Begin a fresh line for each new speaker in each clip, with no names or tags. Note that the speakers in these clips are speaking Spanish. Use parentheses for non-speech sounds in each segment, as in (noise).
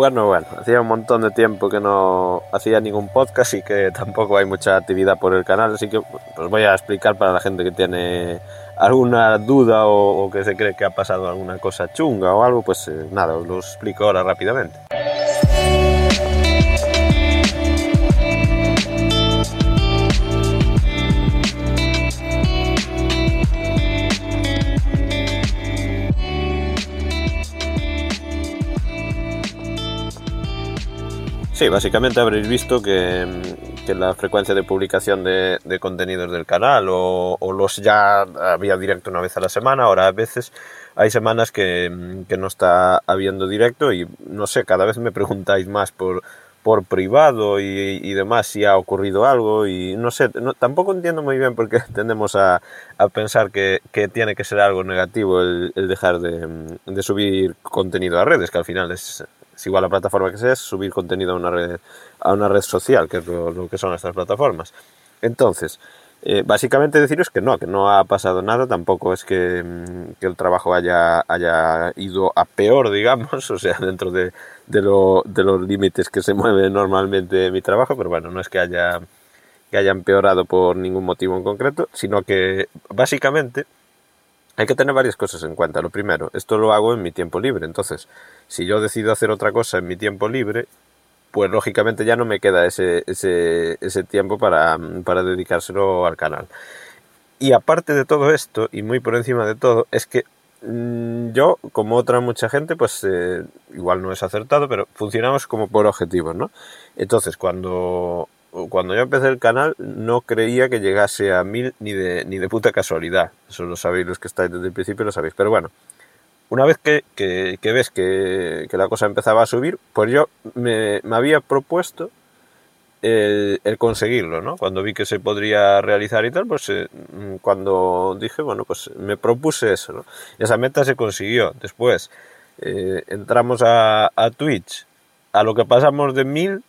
Bueno, bueno, hacía un montón de tiempo que no hacía ningún podcast y que (laughs) tampoco hay mucha actividad por el canal, así que pues voy a explicar para la gente que tiene alguna duda o, que se cree que ha pasado alguna cosa chunga o algo, pues eh, nada, os lo explico ahora rápidamente. Sí, básicamente habréis visto que, la frecuencia de publicación de, contenidos del canal o, los ya había directo una vez a la semana, ahora a veces. Hay semanas que, no está habiendo directo y no sé, cada vez me preguntáis más por, por privado y, demás si ha ocurrido algo y no sé, tampoco entiendo muy bien por qué (laughs) tendemos a, pensar que, tiene que ser algo negativo el, dejar de, de subir contenido a redes, que al final es igual la plataforma que sea, es subir contenido a una red, a una red social, que es lo, que son estas plataformas. Entonces, eh, básicamente deciros que no, que no ha pasado nada, tampoco es que, mm, el trabajo haya, haya, ido a peor, (laughs) digamos, o sea, dentro de, de, lo, de, los límites que se (laughs) mueve normalmente mi trabajo, pero bueno, no es que haya, que haya empeorado por ningún motivo en concreto, sino que básicamente hay que tener varias cosas en cuenta. Lo primero, esto lo hago en mi tiempo libre. Entonces, si yo decido hacer otra cosa en mi tiempo libre, pues lógicamente ya no me queda ese, ese, ese tiempo para, para dedicárselo al canal. Y aparte de todo esto, y muy por encima de todo, es que mm, yo, como otra mucha gente, pues eh, igual no es acertado, pero funcionamos como por objetivos, ¿no? Entonces, cuando cuando yo empecé el canal no creía que llegase a mil ni de, ni de puta casualidad. Eso lo sabéis los que estáis desde el principio, lo sabéis. Pero bueno, una vez que, que, ves que, que, la cosa empezaba a subir, pues yo me, me había propuesto el, el, conseguirlo, ¿no? Cuando vi que se podría realizar y tal, pues eh, cuando dije, bueno, pues me propuse eso, ¿no? esa meta se consiguió. Después eh, entramos a, a Twitch, a lo que pasamos de mil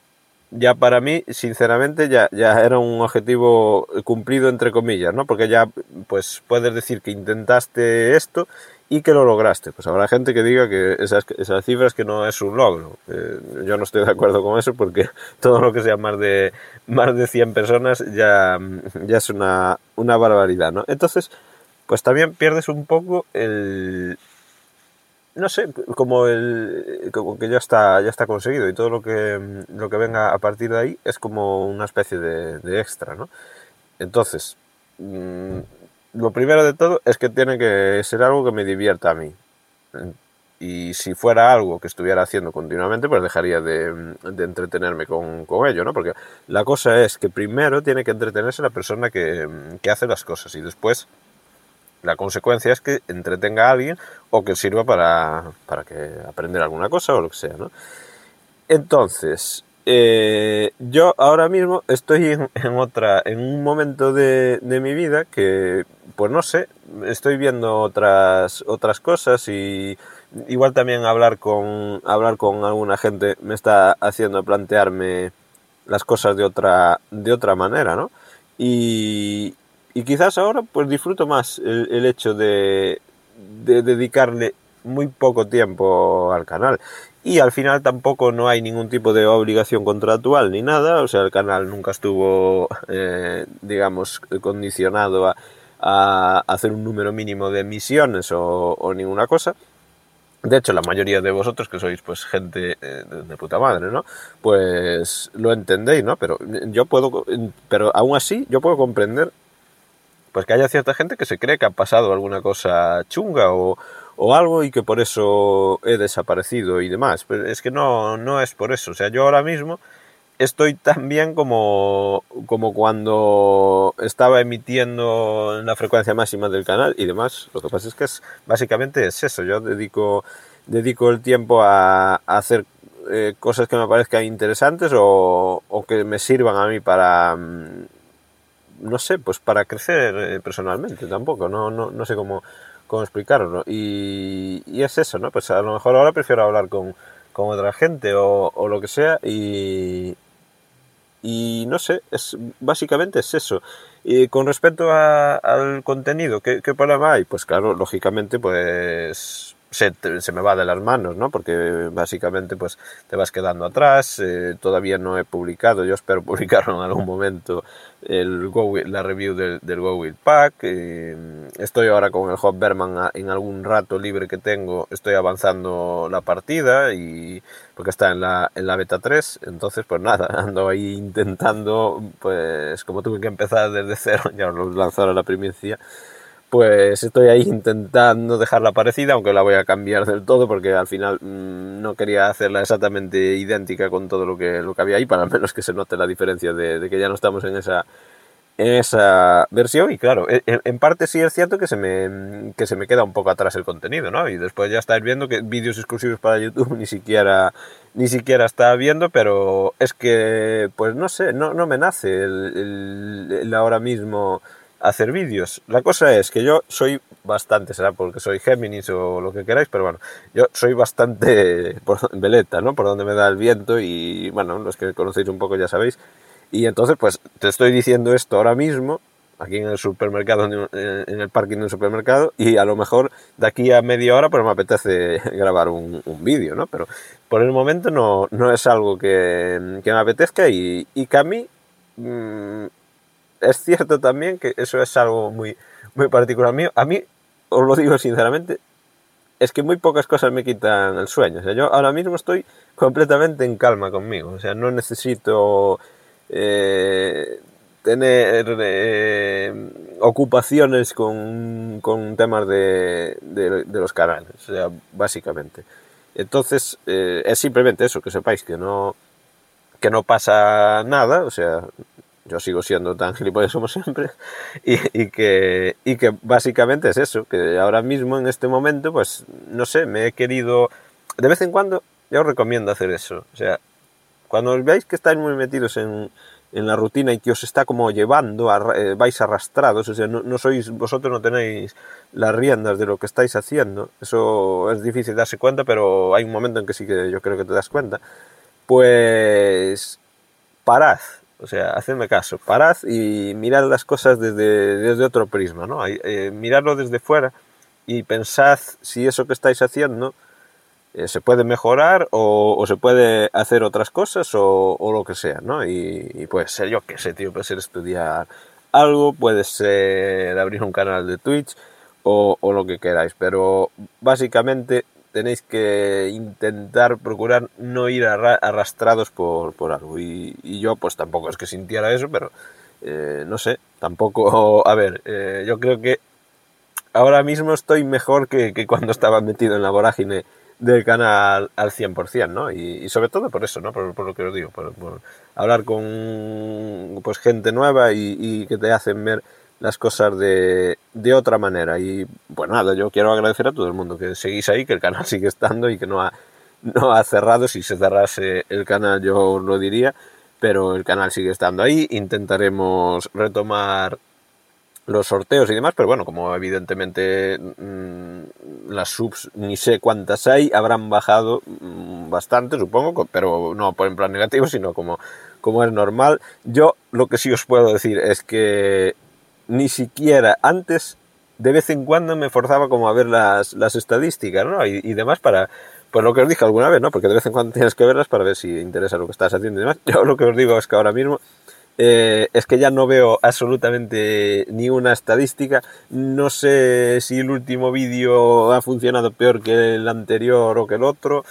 ya para mí, sinceramente, ya, ya era un objetivo cumplido entre comillas, ¿no? Porque ya, pues, puedes decir que intentaste esto y que lo lograste. Pues habrá gente que diga que esas, esas cifras que no es un logro. Eh, yo no estoy de acuerdo con eso porque (laughs) todo lo que sea más de, más de 100 personas ya, ya es una, una barbaridad, ¿no? Entonces, pues también pierdes un poco el, no sé, como el como que ya está ya está conseguido y todo lo que lo que venga a partir de ahí es como una especie de, extra, ¿no? Entonces, mm, lo primero de todo es que tiene que ser algo que me divierta a mí. Y si fuera algo que estuviera haciendo continuamente, pues dejaría de, entretenerme con, con, ello, ¿no? Porque la cosa es que primero tiene que entretenerse la persona que, que hace las cosas y después la consecuencia es que entretenga a alguien o que sirva para, para que aprender alguna cosa o lo que sea, ¿no? Entonces, eh, yo ahora mismo estoy en, otra, en un momento de, de, mi vida que, pues no sé, estoy viendo otras, otras cosas y igual también hablar con, hablar con alguna gente me está haciendo plantearme las cosas de otra, de otra manera, ¿no? Y, y quizás ahora pues disfruto más el, hecho de, dedicarle muy poco tiempo al canal. Y al final tampoco no hay ningún tipo de obligación contractual ni nada, o sea, el canal nunca estuvo, eh, digamos, condicionado a, hacer un número mínimo de emisiones o, ninguna cosa. De hecho, la mayoría de vosotros que sois pues gente eh, de puta madre, ¿no? Pues lo entendéis, ¿no? Pero yo puedo, pero aún así yo puedo comprender pues que haya cierta gente que se cree que ha pasado alguna cosa chunga o, o algo y que por eso he desaparecido y demás. Pero es que no, no es por eso. O sea, yo ahora mismo estoy tan bien como, como cuando estaba emitiendo en la frecuencia máxima del canal y demás. Lo que pasa es que es, básicamente es eso. Yo dedico, dedico el tiempo a, hacer eh, cosas que me parezcan interesantes o, o, que me sirvan a mí para... Mm, no sé, pues para crecer eh, personalmente tampoco, no, no, no sé cómo, cómo explicarlo. Y, y, es eso, ¿no? Pues a lo mejor ahora prefiero hablar con, con otra gente o, lo que sea y, y no sé, es, básicamente es eso. Y con respecto al contenido, ¿qué, ¿qué, problema hay? Pues claro, lógicamente, pues se, me va de las manos, ¿no? Porque básicamente pues te vas quedando atrás, eh, todavía no he publicado, yo espero (laughs) publicarlo en algún momento el la review del, del Pack, eh, estoy ahora con el Hop Berman en algún rato libre que tengo, estoy avanzando la partida y porque está en la, en la beta 3, entonces pues nada, (laughs) ando ahí intentando, pues como tuve que empezar desde (laughs) cero, ya os lanzaré la primicia, pues estoy ahí intentando dejarla parecida, aunque la voy a cambiar del todo porque al final mmm, no quería hacerla exactamente idéntica con todo lo que, lo que había ahí, para al (laughs) menos que se note la diferencia de, de que ya no estamos en esa, en esa versión y claro, en, en, parte sí es cierto que se, me, que se me queda un poco atrás el contenido, ¿no? Y después ya estáis viendo que vídeos exclusivos para YouTube (laughs) ni siquiera, ni siquiera está viendo, pero es que, pues no sé, no, no me nace el ahora mismo hacer vídeos. La cosa es que yo soy bastante, será porque soy Géminis o lo que queráis, pero bueno, yo soy bastante (laughs) por, veleta, ¿no? Por donde me da el viento y bueno, los que conocéis un poco ya sabéis. Y entonces, pues te estoy diciendo esto ahora mismo, aquí en el supermercado, en el parking de un supermercado, y a lo mejor de aquí a media hora pues me apetece (laughs) grabar un, un vídeo, ¿no? Pero por el momento no, no es algo que, me apetezca y, y que a mí mmm, es cierto también que eso es algo muy, muy particular mío. A mí, os lo digo sinceramente, es que muy pocas cosas me quitan el sueño. O sea, yo ahora mismo estoy completamente en calma conmigo. O sea, no necesito eh, tener eh, ocupaciones con, con temas de, de, de, los canales. O sea, básicamente. Entonces, eh, es simplemente eso, que sepáis que no, que no pasa nada. O sea, yo sigo siendo tan gilipollas como siempre y, y, que, y que básicamente es eso, que ahora mismo en este momento pues no sé, me he querido de vez en cuando yo os recomiendo hacer eso, o sea, cuando veáis que estáis muy metidos en, en la rutina y que os está como llevando, a, eh, vais arrastrados, o sea, no, no, sois, vosotros no tenéis las riendas de lo que estáis haciendo, eso es difícil darse cuenta, pero hay un momento en que sí que yo creo que te das cuenta, pues parad, o sea, hacedme caso, parad y mirad las cosas desde, desde otro prisma, ¿no? Eh, miradlo desde fuera y pensad si eso que estáis haciendo eh, se puede mejorar o, se puede hacer otras cosas o, lo que sea, ¿no? Y, y, puede ser, yo qué sé, tío, puede ser estudiar algo, puede ser abrir un canal de Twitch o, o lo que queráis, pero básicamente tenéis que intentar procurar no ir arrastrados por, por algo. Y, yo pues tampoco es que sintiera eso, pero eh, no sé, tampoco, (laughs) a ver, eh, yo creo que ahora mismo estoy mejor que, que, cuando estaba metido en la vorágine del canal al 100%, ¿no? Y, sobre todo por eso, ¿no? Por, por lo que os digo, por, hablar con pues gente nueva y, y que te hacen ver las cosas de, de, otra manera. Y pues nada, yo quiero agradecer a todo el mundo que seguís ahí, que el canal (laughs) sigue estando y que no ha, no ha cerrado. Si se cerrase el canal yo os lo diría, pero el canal sigue estando ahí. Intentaremos retomar los sorteos y demás, pero bueno, como evidentemente mmm, las subs ni sé cuántas hay, habrán bajado mmm, bastante, supongo, pero no por en plan negativo, sino como, como es normal. Yo lo que sí os puedo decir es que ni siquiera antes de vez en cuando me forzaba como a ver las, las estadísticas, ¿no? Y, y, demás para, pues lo que os dije alguna vez, ¿no? Porque de vez en cuando tienes que verlas para ver si interesa lo que estás haciendo y demás. (laughs) Yo lo que os digo es que ahora mismo eh, es que ya no veo absolutamente ni una estadística. No sé si el último vídeo ha funcionado peor que el anterior o que el otro.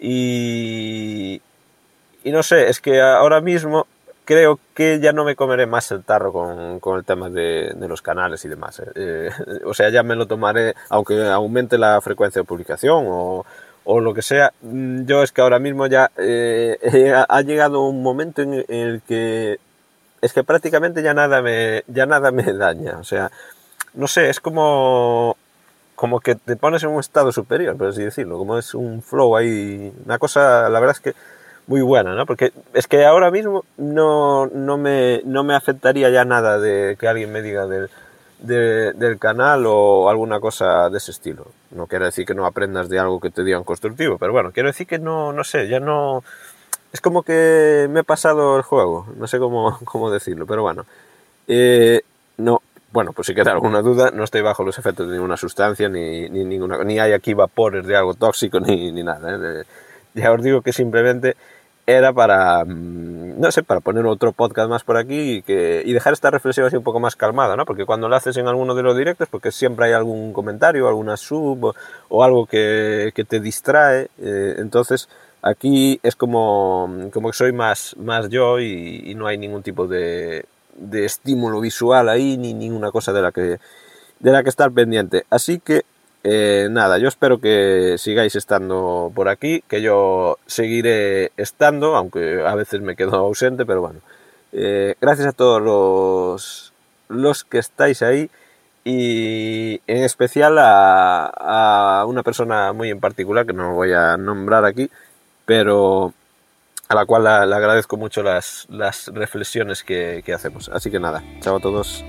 Y, y no sé, es que ahora mismo creo que ya no me comeré más el tarro con, con el tema de, los canales y demás. ¿eh? Eh, (laughs) o sea, ya me lo tomaré, aunque aumente la frecuencia de publicación o, o lo que sea. Mm, yo es que ahora mismo ya eh, (laughs) ha llegado un momento en el que es que prácticamente ya nada me, ya nada me (laughs) daña. O sea, no sé, es como como que te pones en un estado superior, por así decirlo, como es un flow ahí, una cosa, la verdad es que muy buena, ¿no? Porque es que ahora mismo no, no, me, no me afectaría ya nada de que alguien me diga del, de, del canal o alguna cosa de ese estilo. No quiere decir que no aprendas de algo que te digan constructivo, pero bueno, quiero decir que no, no sé, ya no... Es como que me he pasado el juego, no sé cómo, (laughs) cómo decirlo, pero bueno. Eh, no, bueno, pues si queda alguna duda, no estoy bajo los efectos de ninguna sustancia, ni, ni, ninguna, ni hay aquí vapores de algo tóxico, ni, ni nada. ¿eh? Ya os digo que simplemente era para, mm, no sé, para poner otro podcast más por aquí y, que, y dejar esta reflexión así un poco más calmada, ¿no? Porque cuando lo haces en alguno de los directos, porque siempre hay algún comentario, alguna sub o, algo que, que, te distrae, eh, entonces aquí es como, como que soy más, más yo y, y no hay ningún tipo de, de estímulo visual ahí ni ninguna cosa de la que, de la que estar pendiente. Así que eh, nada, yo espero que sigáis estando por aquí, que yo seguiré estando, aunque a veces me quedo (laughs) ausente, pero bueno. Eh, gracias a todos los, los que estáis ahí y en especial a, una persona muy en particular que no voy a nombrar aquí, pero a la cual le agradezco mucho las, las reflexiones que, que hacemos. Así que nada, chao a todos.